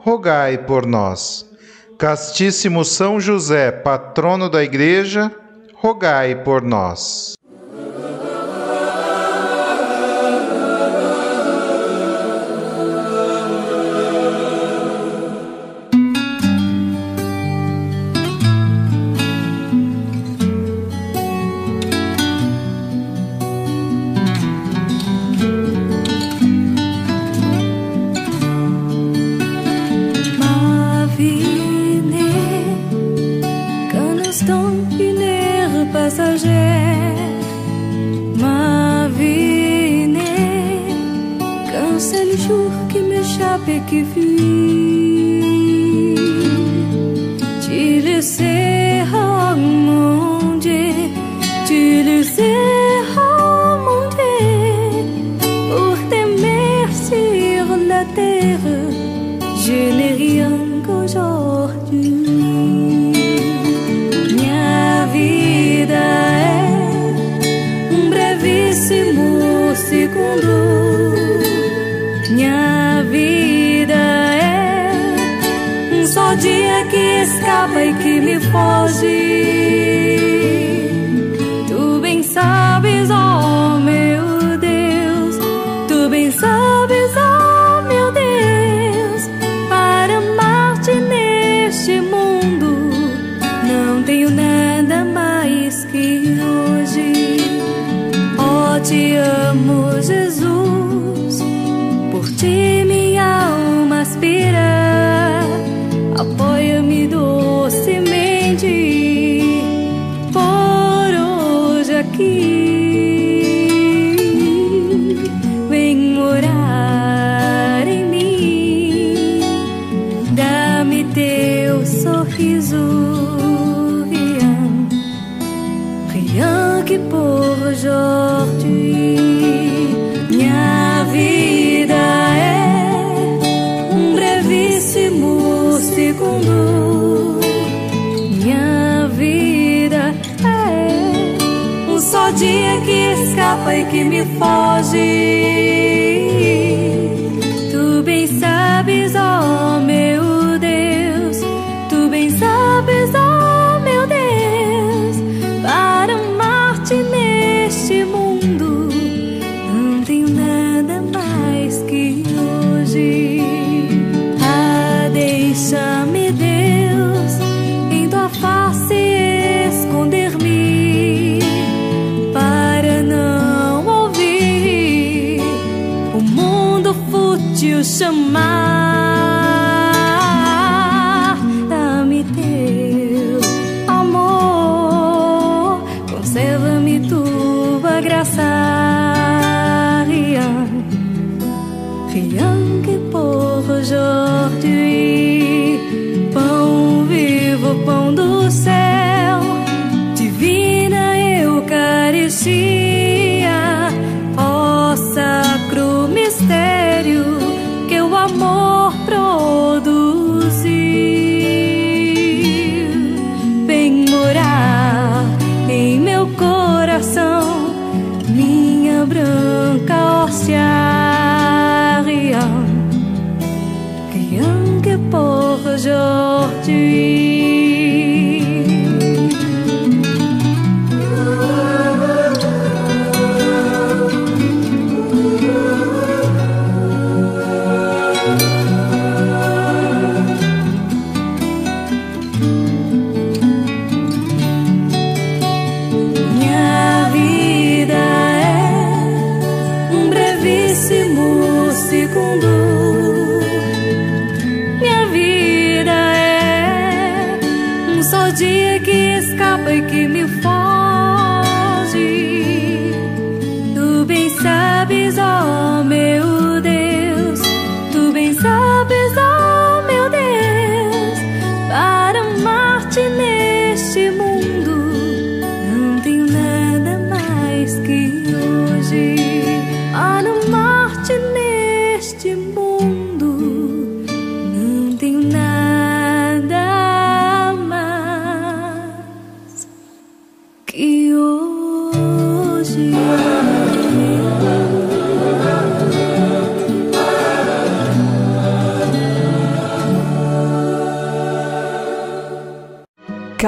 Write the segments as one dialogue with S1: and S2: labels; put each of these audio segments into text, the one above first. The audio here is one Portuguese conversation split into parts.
S1: rogai por nós. Castíssimo São José, patrono da Igreja, rogai por nós.
S2: Foge.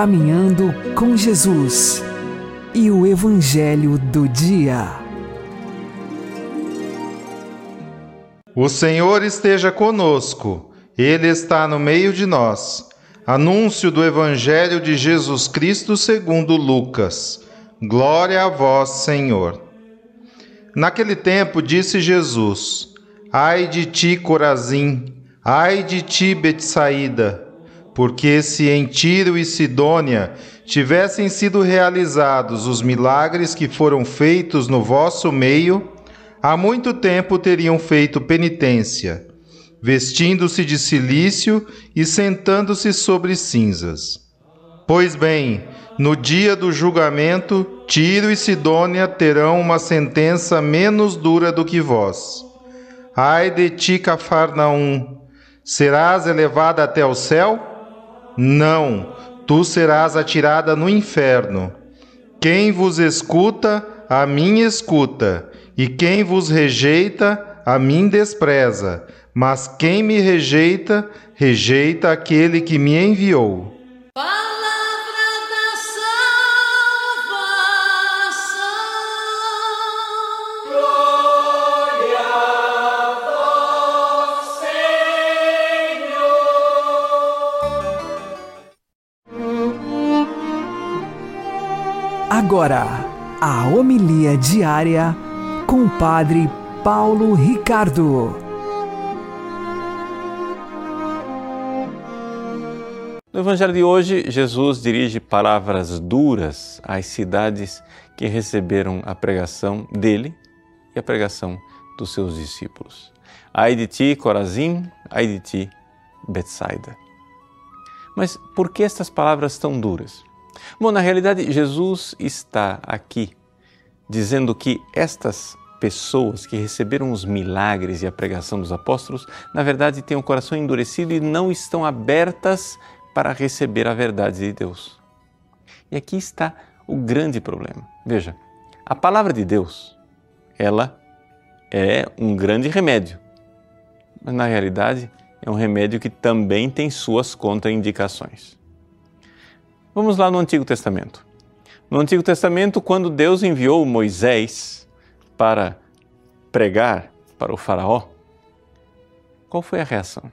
S3: Caminhando com Jesus e o Evangelho do Dia.
S1: O Senhor esteja conosco, Ele está no meio de nós. Anúncio do Evangelho de Jesus Cristo segundo Lucas. Glória a vós, Senhor. Naquele tempo disse Jesus: Ai de ti, Corazim, ai de ti, Betsaída, porque se em Tiro e Sidônia tivessem sido realizados os milagres que foram feitos no vosso meio, há muito tempo teriam feito penitência, vestindo-se de cilício e sentando-se sobre cinzas. Pois bem, no dia do julgamento, Tiro e Sidônia terão uma sentença menos dura do que vós. Ai de ti, Cafarnaum, serás elevada até o céu? Não, tu serás atirada no inferno. Quem vos escuta, a mim escuta, e quem vos rejeita, a mim despreza. Mas quem me rejeita, rejeita aquele que me enviou.
S3: Agora, a homilia diária com o Padre Paulo Ricardo.
S4: No Evangelho de hoje, Jesus dirige palavras duras às cidades que receberam a pregação dele e a pregação dos seus discípulos. Ai de ti, Corazim, ai de ti, Betsaida. Mas por que estas palavras tão duras? Bom, na realidade, Jesus está aqui dizendo que estas pessoas que receberam os milagres e a pregação dos apóstolos, na verdade, têm o coração endurecido e não estão abertas para receber a verdade de Deus. E aqui está o grande problema. Veja, a palavra de Deus, ela é um grande remédio, mas na realidade é um remédio que também tem suas contraindicações. Vamos lá no Antigo Testamento. No Antigo Testamento, quando Deus enviou Moisés para pregar para o Faraó, qual foi a reação?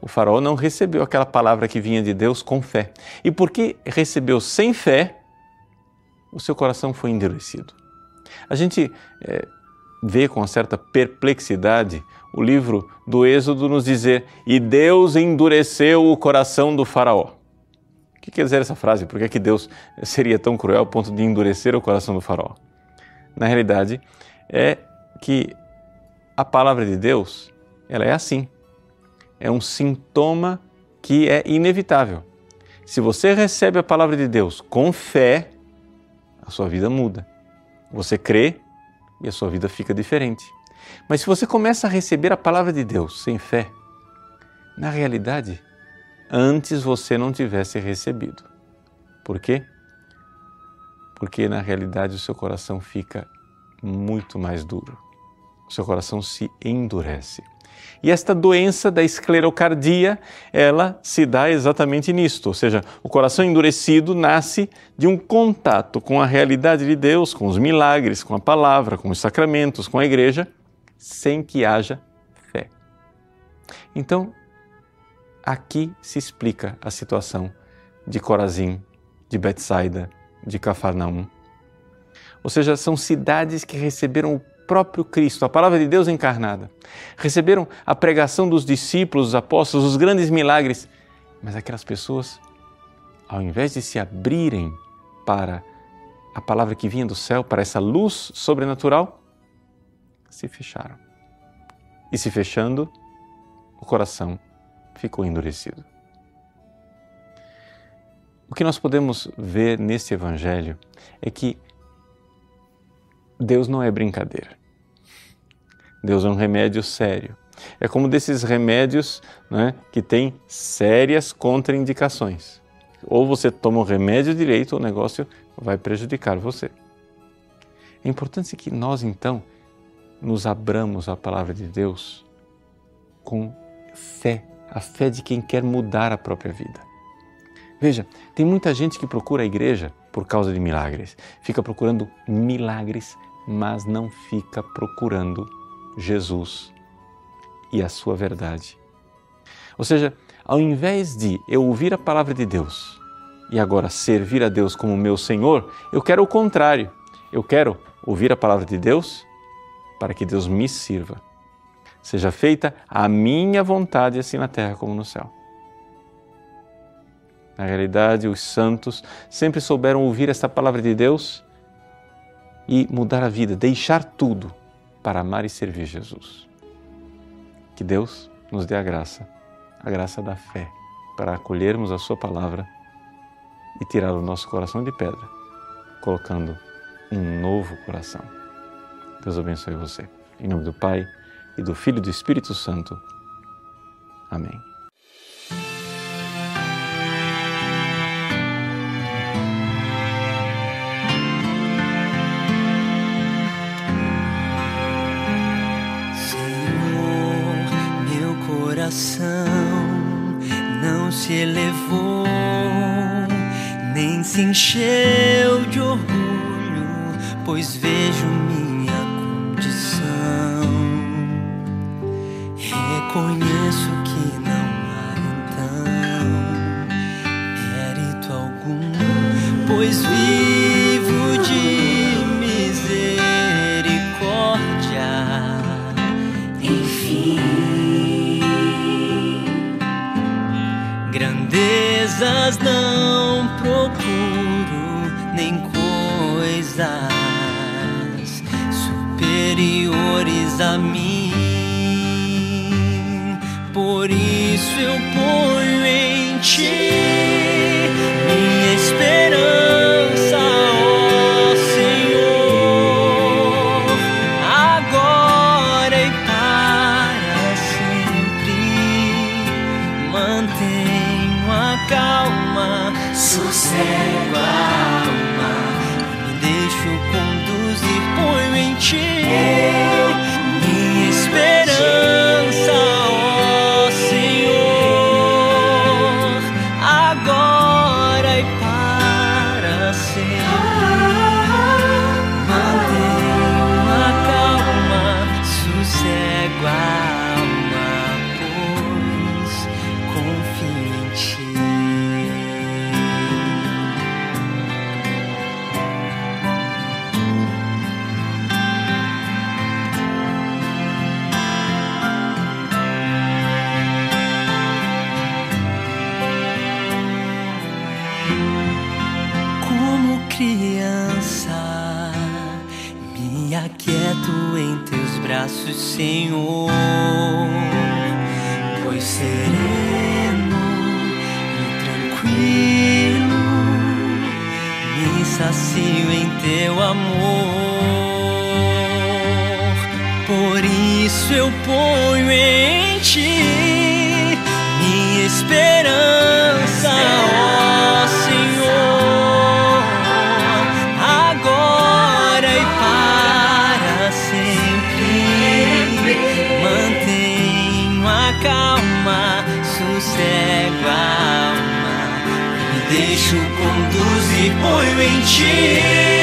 S4: O Faraó não recebeu aquela palavra que vinha de Deus com fé. E porque recebeu sem fé, o seu coração foi endurecido. A gente é, vê com certa perplexidade o livro do Êxodo nos dizer: E Deus endureceu o coração do Faraó. O que quer dizer essa frase? Por que, é que Deus seria tão cruel ao ponto de endurecer o coração do Faraó? Na realidade, é que a palavra de Deus ela é assim. É um sintoma que é inevitável. Se você recebe a palavra de Deus com fé, a sua vida muda. Você crê e a sua vida fica diferente. Mas se você começa a receber a palavra de Deus sem fé, na realidade, antes você não tivesse recebido. Por quê? Porque na realidade o seu coração fica muito mais duro. O seu coração se endurece. E esta doença da esclerocardia, ela se dá exatamente nisto, ou seja, o coração endurecido nasce de um contato com a realidade de Deus, com os milagres, com a palavra, com os sacramentos, com a igreja, sem que haja fé. Então, aqui se explica a situação de Corazim, de Betsaida, de Cafarnaum. Ou seja, são cidades que receberam o próprio Cristo, a palavra de Deus encarnada. Receberam a pregação dos discípulos, dos apóstolos, os grandes milagres, mas aquelas pessoas, ao invés de se abrirem para a palavra que vinha do céu, para essa luz sobrenatural, se fecharam. E se fechando, o coração ficou endurecido. O que nós podemos ver neste Evangelho é que Deus não é brincadeira. Deus é um remédio sério. É como desses remédios né, que têm sérias contraindicações. Ou você toma o remédio direito, ou o negócio vai prejudicar você. É importante que nós, então, nos abramos à palavra de Deus com fé, a fé de quem quer mudar a própria vida. Veja, tem muita gente que procura a igreja por causa de milagres. Fica procurando milagres, mas não fica procurando Jesus e a sua verdade. Ou seja, ao invés de eu ouvir a palavra de Deus e agora servir a Deus como meu Senhor, eu quero o contrário. Eu quero ouvir a palavra de Deus para que Deus me sirva. Seja feita a minha vontade, assim na terra como no céu. Na realidade, os santos sempre souberam ouvir esta palavra de Deus e mudar a vida, deixar tudo para amar e servir Jesus. Que Deus nos dê a graça, a graça da fé, para acolhermos a Sua palavra e tirar o nosso coração de pedra, colocando um novo coração. Deus abençoe você. Em nome do Pai e do Filho e do Espírito Santo. Amém.
S5: Senhor, meu coração não se elevou, nem se encheu de orgulho, pois vejo Conheço que em calma, sossego a alma, me deixo conduzir, ponho em ti.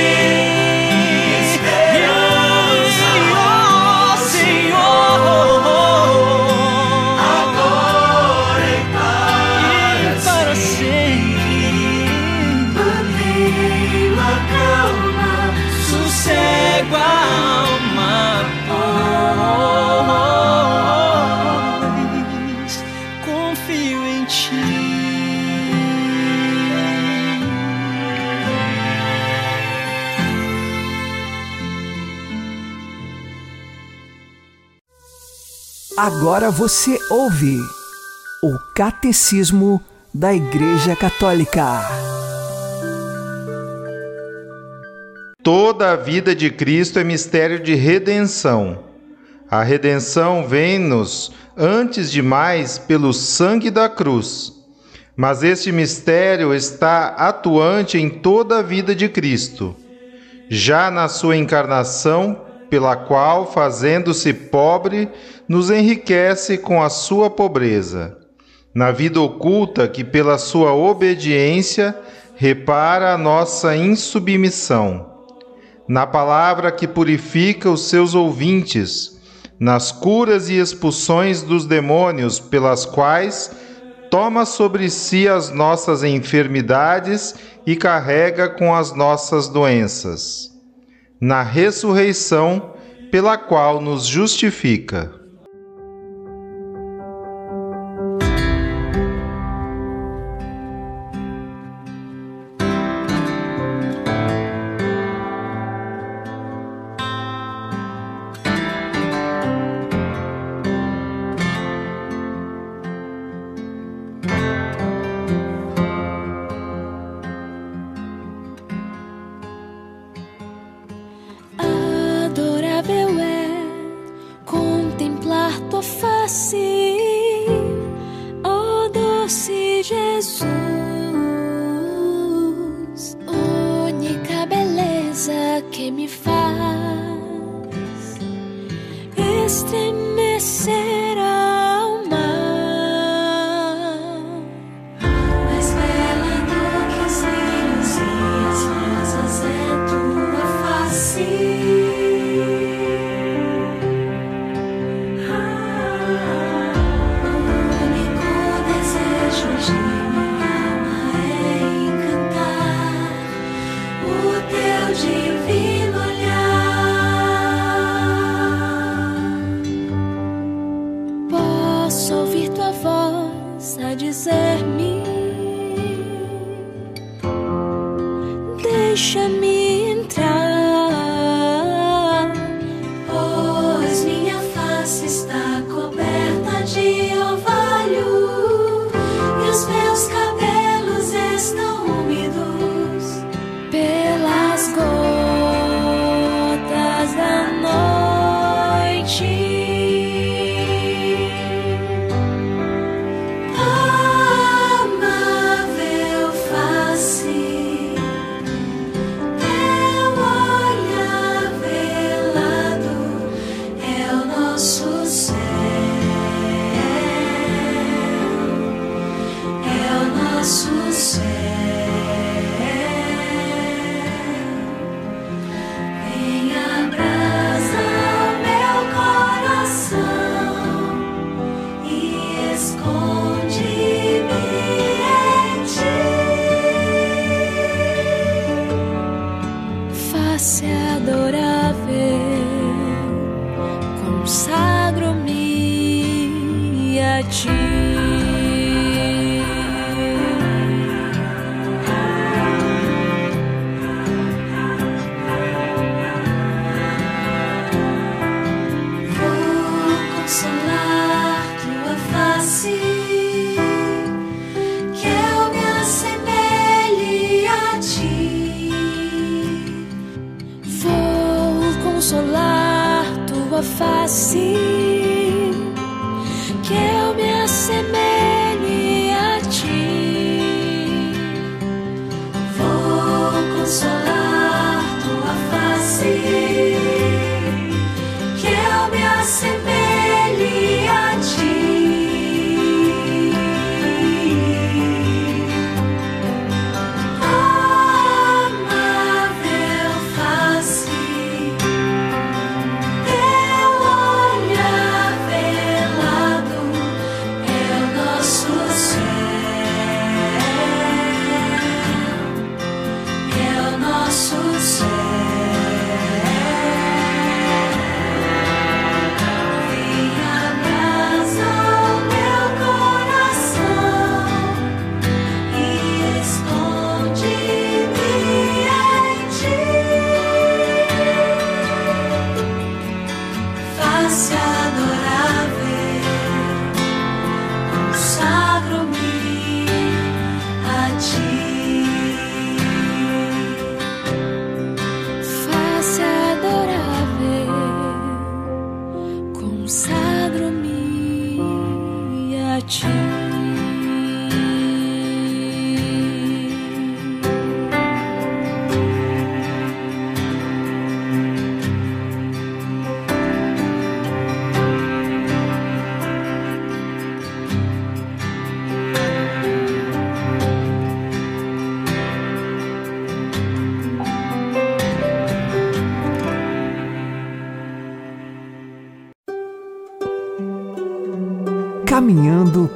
S5: Agora
S3: você ouve o Catecismo da Igreja Católica.
S1: Toda a vida de Cristo é mistério de redenção. A redenção vem-nos, antes de mais, pelo sangue da cruz. Mas este mistério está atuante em toda a vida de Cristo, já na sua encarnação, pela qual, fazendo-se pobre, nos enriquece com a sua pobreza. Na vida oculta, que pela sua obediência repara a nossa insubmissão. Na palavra que purifica os seus ouvintes, nas curas e expulsões dos demônios, pelas quais toma sobre si as nossas enfermidades e carrega com as nossas doenças. Na ressurreição, pela qual nos justifica.
S2: Que me faz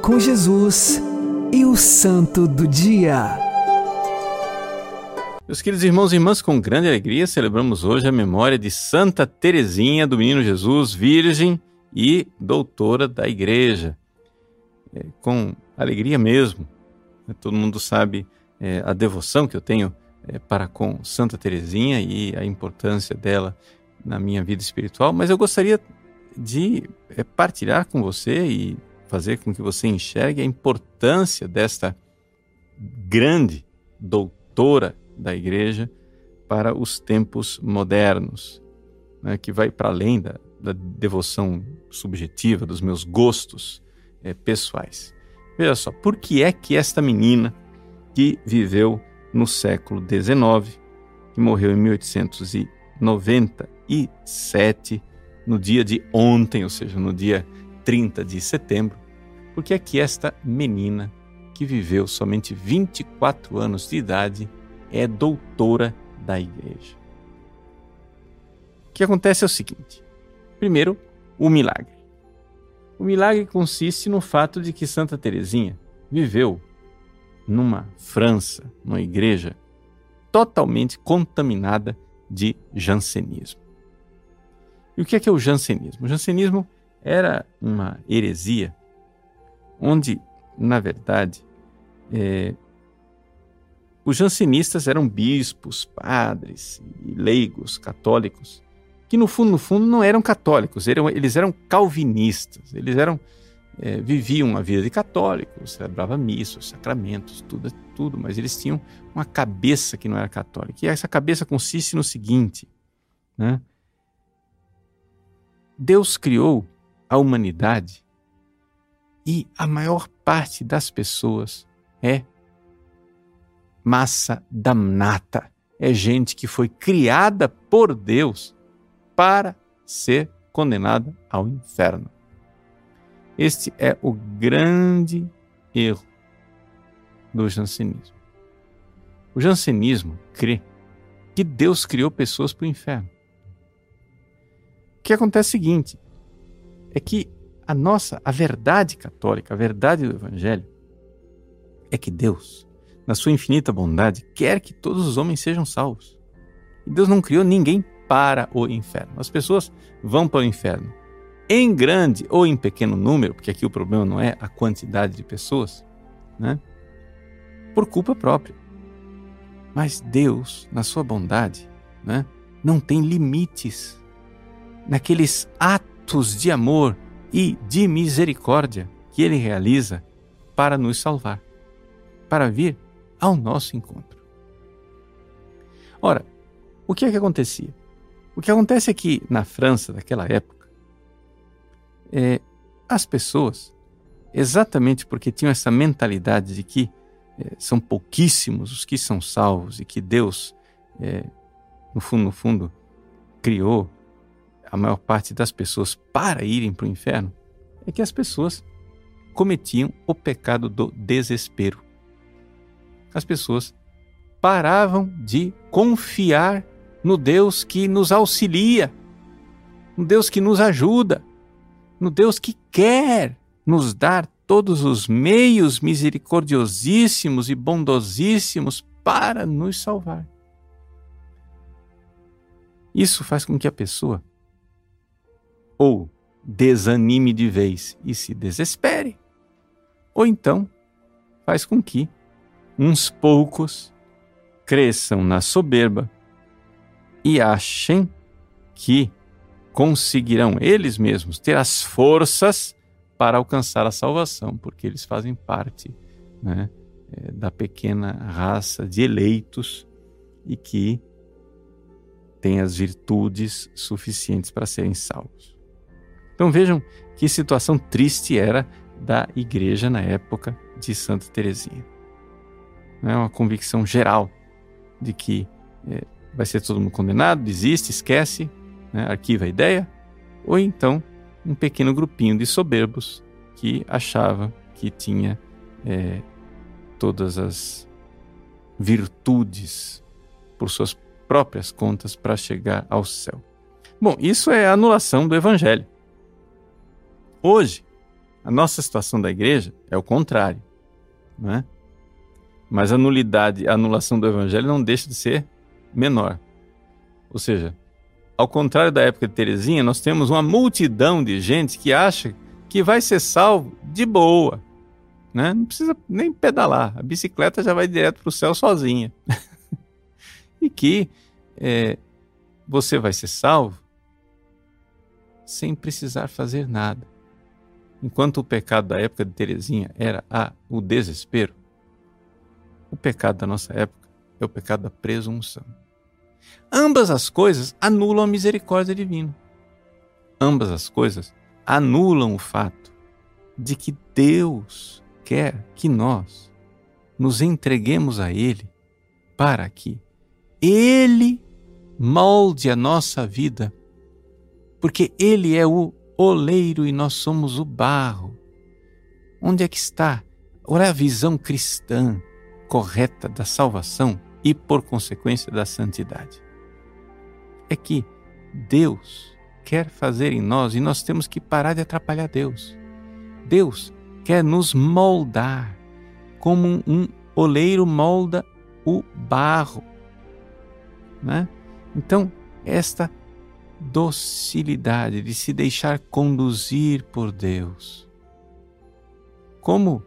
S3: com Jesus e o Santo do Dia.
S4: Meus queridos irmãos e irmãs, com grande alegria celebramos hoje a memória de Santa Teresinha do Menino Jesus, virgem e doutora da Igreja. É, com alegria mesmo. né? Todo mundo sabe é, a devoção que eu tenho é, para com Santa Teresinha e a importância dela na minha vida espiritual, mas eu gostaria de é, partilhar com você e fazer com que você enxergue a importância desta grande doutora da igreja para os tempos modernos, né, que vai para além da, da devoção subjetiva, dos meus gostos eh, pessoais. Veja só, por que é que esta menina que viveu no século XIX, que morreu em 1897, no dia de ontem, ou seja, no dia 30 de setembro, por que é que esta menina que viveu somente 24 anos de idade é doutora da igreja. O que acontece é o seguinte: primeiro, o milagre. O milagre consiste no fato de que Santa Teresinha viveu numa França, numa igreja totalmente contaminada de jansenismo. E o que é, que é o jansenismo? O jansenismo era uma heresia onde, na verdade, é, os jansenistas eram bispos, padres leigos católicos, que no fundo, no fundo, não eram católicos, eram, eles eram calvinistas, eles eram é, viviam a vida de católicos, celebravam missas, sacramentos, tudo, tudo, mas eles tinham uma cabeça que não era católica. E essa cabeça consiste no seguinte: né? Deus criou a humanidade e a maior parte das pessoas é massa damnata. É gente que foi criada por Deus para ser condenada ao inferno. Este é o grande erro do jansenismo. O jansenismo crê que Deus criou pessoas para o inferno. O que acontece é o seguinte: é que a nossa, a verdade católica, a verdade do Evangelho, é que Deus, na sua infinita bondade, quer que todos os homens sejam salvos. E Deus não criou ninguém para o inferno. As pessoas vão para o inferno em grande ou em pequeno número, porque aqui o problema não é a quantidade de pessoas, né? por culpa própria. Mas Deus, na sua bondade, né, não tem limites naqueles atos de amor e de misericórdia que Ele realiza para nos salvar, para vir ao nosso encontro. Ora, o que é que acontecia? O que acontece é que na França daquela época, é, as pessoas, exatamente porque tinham essa mentalidade de que é, são pouquíssimos os que são salvos e que Deus, é, no fundo, no fundo, criou a maior parte das pessoas para irem para o inferno, é que as pessoas cometiam o pecado do desespero. As pessoas paravam de confiar no Deus que nos auxilia, no Deus que nos ajuda, no Deus que quer nos dar todos os meios misericordiosíssimos e bondosíssimos para nos salvar. Isso faz com que a pessoa ou desanime de vez e se desespere, ou então faz com que uns poucos cresçam na soberba e achem que conseguirão eles mesmos ter as forças para alcançar a salvação, porque eles fazem parte né, é, da pequena raça de eleitos e que têm as virtudes suficientes para serem salvos. Então vejam que situação triste era da igreja na época de Santa Teresinha. É uma convicção geral de que é, vai ser todo mundo condenado, desiste, esquece, né, arquiva a ideia, ou então um pequeno grupinho de soberbos que achava que tinha é, todas as virtudes por suas próprias contas para chegar ao céu. Bom, isso é a anulação do Evangelho. Hoje, A nossa situação da igreja é o contrário, não é? Mas a nulidade, a anulação do evangelho não deixa de ser menor. Ou seja, ao contrário da época de Terezinha, nós temos uma multidão de gente que acha que vai ser salvo de boa. Né? Não precisa nem pedalar, a bicicleta já vai direto para o céu sozinha. e que é, você vai ser salvo sem precisar fazer nada. Enquanto o pecado da época de Terezinha era a, o desespero, o pecado da nossa época é o pecado da presunção. Ambas as coisas anulam a misericórdia divina. Ambas as coisas anulam o fato de que Deus quer que nós nos entreguemos a Ele para que Ele molde a nossa vida, porque Ele é o oleiro e nós somos o barro. Onde é que está? Olha a visão cristã correta da salvação e, por consequência, da santidade. É que Deus quer fazer em nós e nós temos que parar de atrapalhar Deus. Deus quer nos moldar como um oleiro molda o barro. Né? Então, esta docilidade de se deixar conduzir por Deus. Como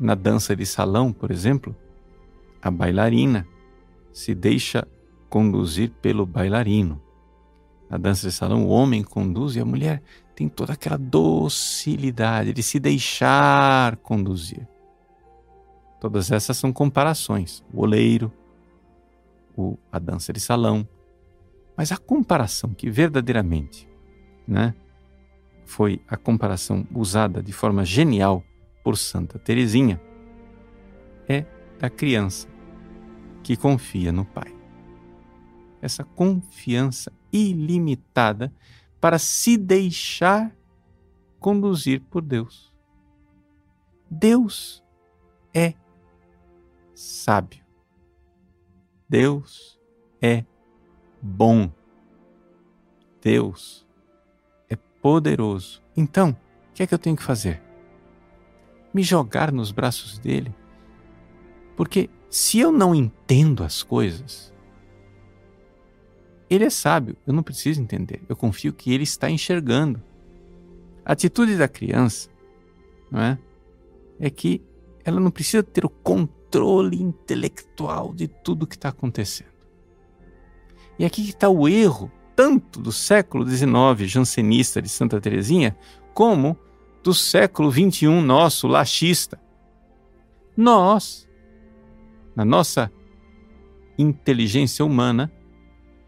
S4: na dança de salão, por exemplo, a bailarina se deixa conduzir pelo bailarino. Na dança de salão, o homem conduz e a mulher tem toda aquela docilidade de se deixar conduzir. Todas essas são comparações. O oleiro, o, a dança de salão. Mas a comparação que verdadeiramente né, foi a comparação usada de forma genial por Santa Teresinha é da criança que confia no Pai. Essa confiança ilimitada para se deixar conduzir por Deus. Deus é sábio. Deus é bom. Deus é poderoso. Então, o que é que eu tenho que fazer? Me jogar nos braços dele? Porque se eu não entendo as coisas, ele é sábio, eu não preciso entender. Eu confio que ele está enxergando. A atitude da criança não é, é que ela não precisa ter o controle intelectual de tudo que está acontecendo. E aqui está o erro, tanto do século XIX jansenista de Santa Teresinha, como do século XXI nosso, laxista. Nós, na nossa inteligência humana,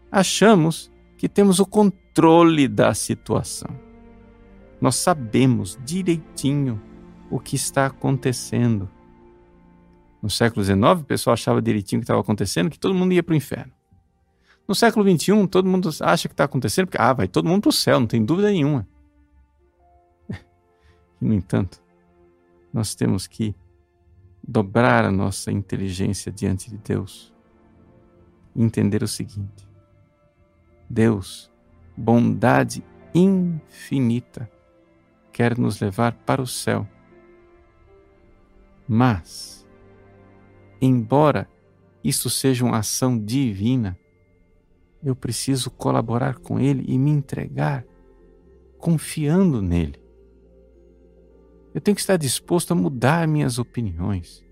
S4: achamos que temos o controle da situação. Nós sabemos direitinho o que está acontecendo. No século XIX, o pessoal achava direitinho o que estava acontecendo, que todo mundo ia para o inferno. No século XXI, todo mundo acha que está acontecendo, porque ah, vai todo mundo para o céu, não tem dúvida nenhuma. E, no entanto, nós temos que dobrar a nossa inteligência diante de Deus e entender o seguinte: Deus, bondade infinita, quer nos levar para o céu. Mas, embora isso seja uma ação divina, eu preciso colaborar com Ele e me entregar confiando nele. Eu tenho que estar disposto a mudar minhas opiniões.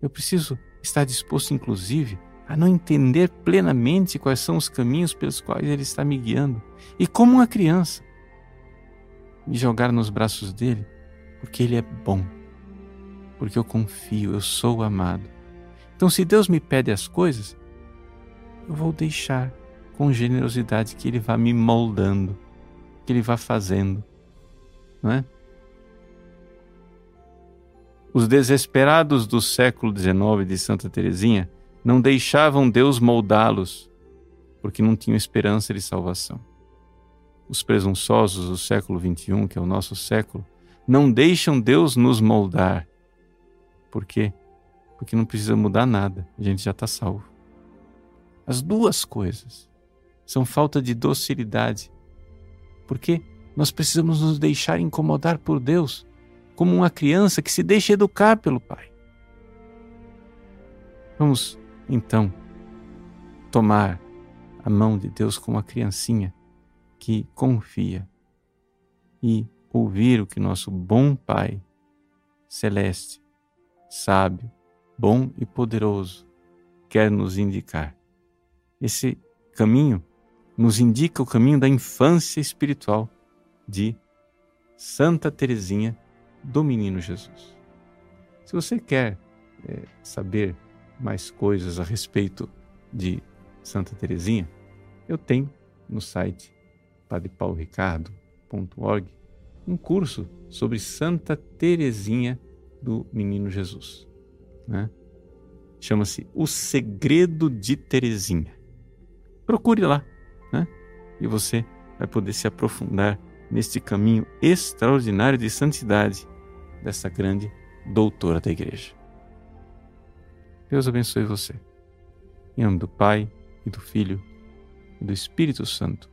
S4: Eu preciso estar disposto, inclusive, a não entender plenamente quais são os caminhos pelos quais Ele está me guiando. E como uma criança, me jogar nos braços dele, porque Ele é bom, porque eu confio, eu sou amado. Então, se Deus me pede as coisas, eu vou deixar com generosidade que Ele vá me moldando, que Ele vá fazendo, não é? Os desesperados do século XIX de Santa Teresinha não deixavam Deus moldá-los, porque não tinham esperança de salvação. Os presunçosos do século XXI, que é o nosso século, não deixam Deus nos moldar. Por quê? Porque não precisa mudar nada, a gente já está salvo. As duas coisas são falta de docilidade, porque Nós precisamos nos deixar incomodar por Deus, como uma criança que se deixa educar pelo Pai. Vamos, então, tomar a mão de Deus como uma criancinha que confia e ouvir o que nosso bom Pai celeste, sábio, bom e poderoso quer nos indicar. Esse caminho nos indica o caminho da infância espiritual de Santa Teresinha do Menino Jesus. Se você quer é, saber mais coisas a respeito de Santa Teresinha, eu tenho no site padrepaulricardo.org um curso sobre Santa Teresinha do Menino Jesus. Né? Chama-se O Segredo de Teresinha. Procure lá, né? E você vai poder se aprofundar neste caminho extraordinário de santidade dessa grande doutora da Igreja. Deus abençoe você. Em nome do Pai, e do Filho, e do Espírito Santo.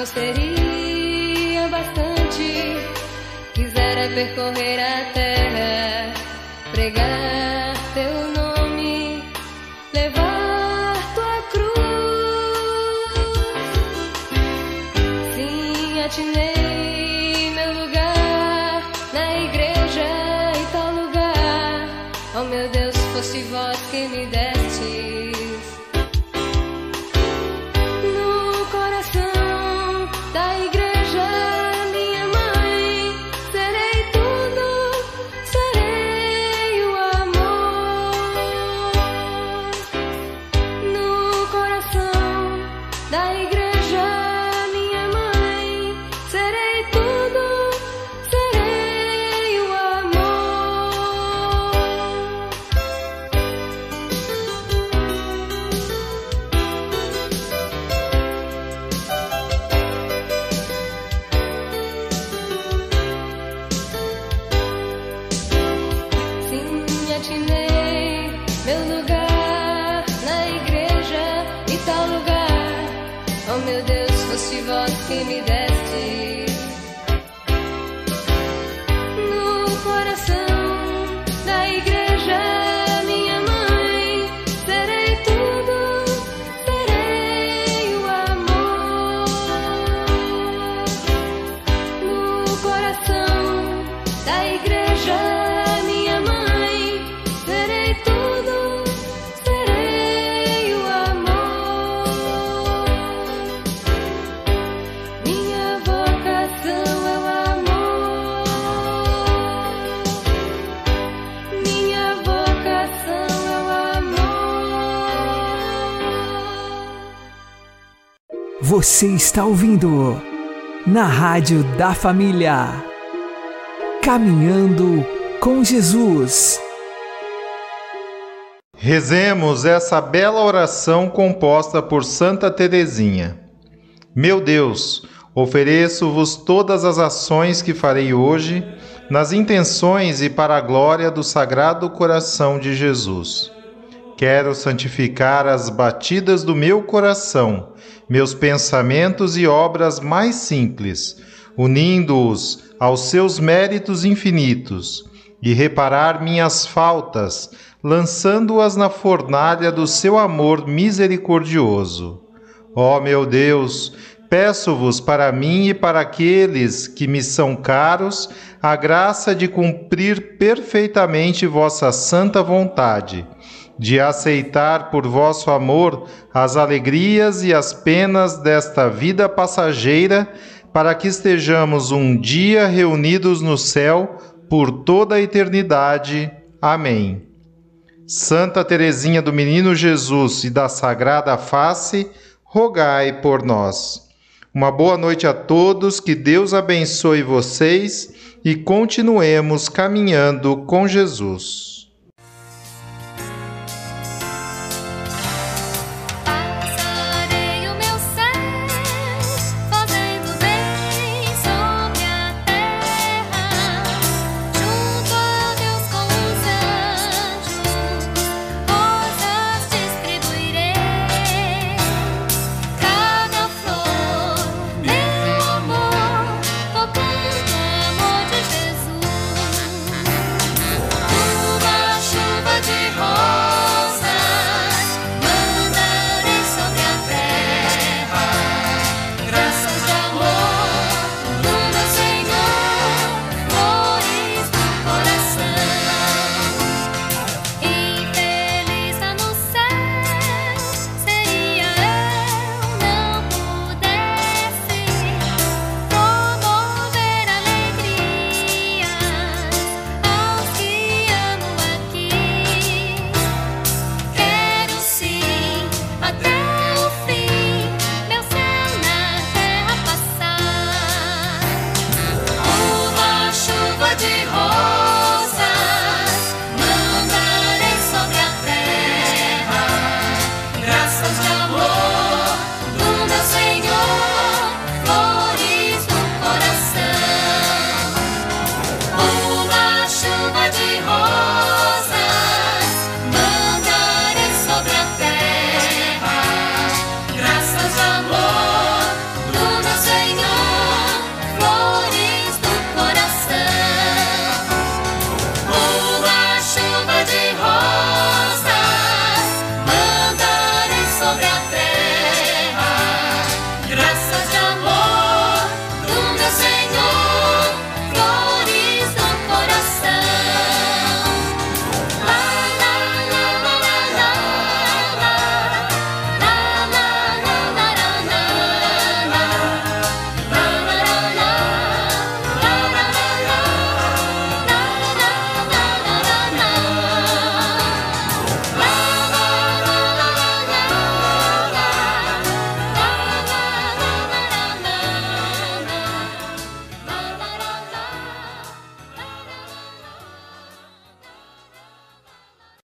S6: Não seria bastante. Quisera percorrer a terra, pregar Deus, fosse vós
S3: Você está ouvindo na Rádio da Família. Caminhando com Jesus.
S1: Rezemos essa bela oração composta por Santa Teresinha. Meu Deus, ofereço-vos todas as ações que farei hoje, nas intenções e para a glória do Sagrado Coração de Jesus. Quero santificar as batidas do meu coração, meus pensamentos e obras mais simples, unindo-os aos seus méritos infinitos, e reparar minhas faltas, lançando-as na fornalha do seu amor misericordioso. Ó meu Deus, peço-vos para mim e para aqueles que me são caros a graça de cumprir perfeitamente vossa santa vontade, de aceitar por vosso amor as alegrias e as penas desta vida passageira, para que estejamos um dia reunidos no céu por toda a eternidade. Amém. Santa Teresinha do Menino Jesus e da Sagrada Face, rogai por nós. Uma boa noite a todos, que Deus abençoe vocês e continuemos caminhando com Jesus.